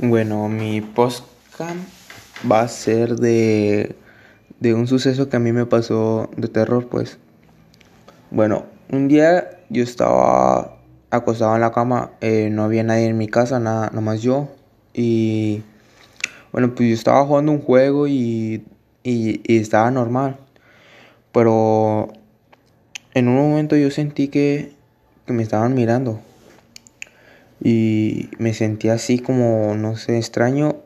Bueno, mi postcam va a ser de, de un suceso que a mí me pasó de terror, pues. Bueno, un día yo estaba acostado en la cama, eh, no había nadie en mi casa, nada, nomás yo. Y bueno, pues yo estaba jugando un juego y, y, y estaba normal. Pero en un momento yo sentí que, que me estaban mirando. Y me sentí así como, no sé, extraño.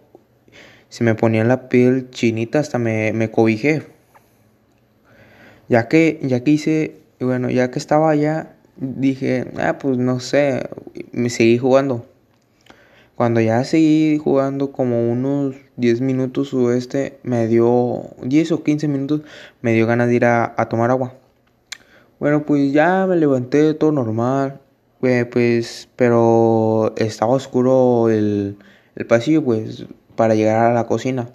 Se me ponía la piel chinita, hasta me, me cobijé. Ya que, ya que hice, bueno, ya que estaba allá, dije, ah, pues no sé, me seguí jugando. Cuando ya seguí jugando como unos 10 minutos o este, me dio 10 o 15 minutos, me dio ganas de ir a tomar agua. Bueno, pues ya me levanté todo normal, pues, pero estaba oscuro el, el pasillo, pues, para llegar a la cocina.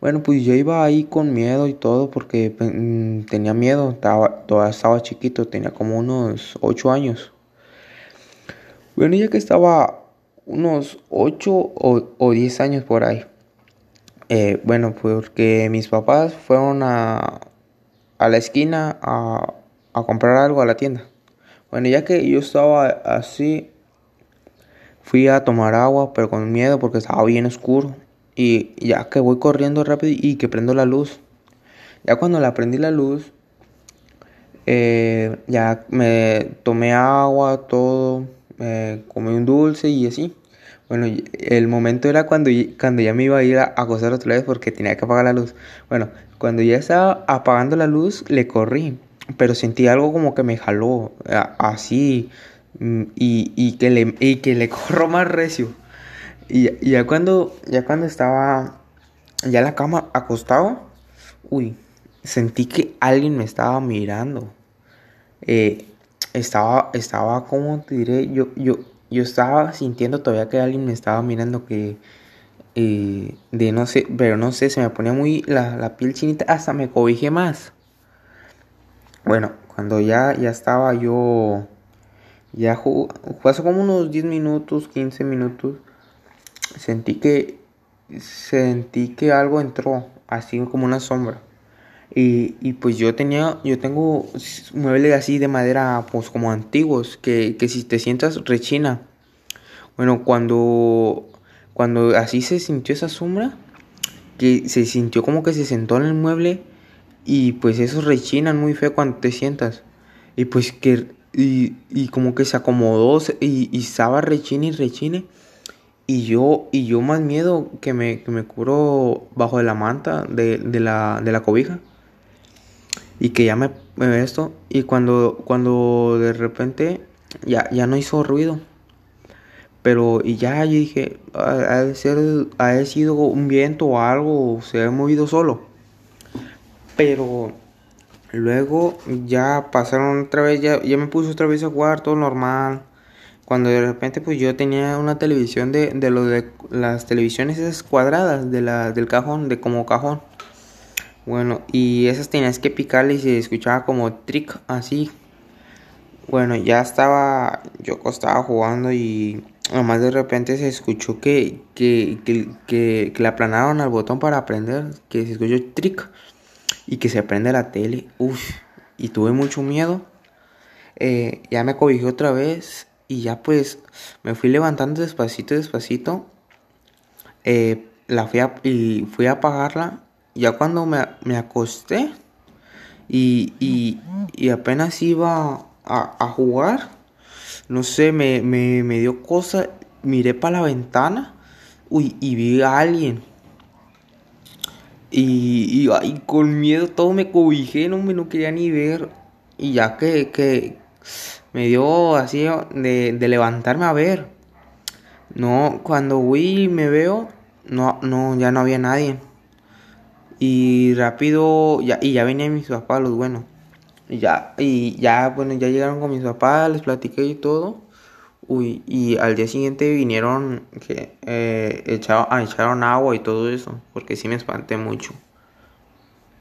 Bueno, pues yo iba ahí con miedo y todo porque mm, tenía miedo, estaba, todavía estaba chiquito, tenía como unos 8 años. Bueno, ya que estaba unos 8 o, o 10 años por ahí. Eh, bueno, porque mis papás fueron a, a la esquina a, a comprar algo a la tienda. Bueno, ya que yo estaba así, fui a tomar agua, pero con miedo porque estaba bien oscuro. Y ya que voy corriendo rápido y que prendo la luz. Ya cuando la prendí la luz, eh, ya me tomé agua, todo, eh, comí un dulce y así. Bueno, el momento era cuando, cuando ya me iba a ir a acostar otra vez porque tenía que apagar la luz. Bueno, cuando ya estaba apagando la luz, le corrí pero sentí algo como que me jaló así mm, y, y, que, le, y que le corro más recio. Y, ya cuando ya cuando estaba ya en la cama acostado, uy, sentí que alguien me estaba mirando. Eh, estaba, estaba, como te diré? Yo, yo, yo estaba sintiendo todavía que alguien me estaba mirando que... Eh, de no sé, pero no sé, se me ponía muy la, la piel chinita, hasta me cobijé más. Bueno, cuando ya, ya estaba yo, ya jugó, hace como unos 10 minutos, 15 minutos, sentí que, sentí que algo entró, así como una sombra. Y, y pues yo tenía, yo tengo muebles así de madera, pues como antiguos, que, que si te sientas rechina. Bueno, cuando, cuando así se sintió esa sombra, que se sintió como que se sentó en el mueble, y pues esos rechinan muy feo cuando te sientas. Y pues que. Y, y como que se acomodó y, y estaba rechine y rechine. Y yo, y yo más miedo que me, que me curo bajo de la manta de, de, la, de la cobija. Y que ya me, me esto. Y cuando, cuando de repente ya, ya no hizo ruido. Pero y ya yo dije, ha, de ser, ha sido un viento o algo, se ha movido solo. Pero luego ya pasaron otra vez, ya, ya me puse otra vez a jugar todo normal. Cuando de repente pues yo tenía una televisión de, de lo de las televisiones esas cuadradas de la, del cajón, de como cajón. Bueno, y esas tenías que picarle y se escuchaba como trick así. Bueno, ya estaba, yo estaba jugando y nomás de repente se escuchó que, que, que, que, que le aplanaron al botón para aprender, que se escuchó trick y que se prende la tele. Uf, y tuve mucho miedo. Eh, ya me cobijé otra vez y ya pues me fui levantando despacito, despacito. Eh, la fui a, y fui a apagarla. Ya cuando me, me acosté y, y, y, apenas iba a, a jugar, no sé, me, me, me dio cosa. Miré para la ventana uy, y vi a alguien y, y, con miedo todo me cobijé, no me no quería ni ver. Y ya que, que me dio así de, de levantarme a ver. No, cuando fui y me veo, no, no, ya no había nadie. Y rápido, ya, y ya venían mis papás, los buenos. Y ya, y ya, bueno, ya llegaron con mis papás, les platiqué y todo. Uy, y al día siguiente vinieron que eh, echaron, ah, echaron agua y todo eso, porque sí me espanté mucho.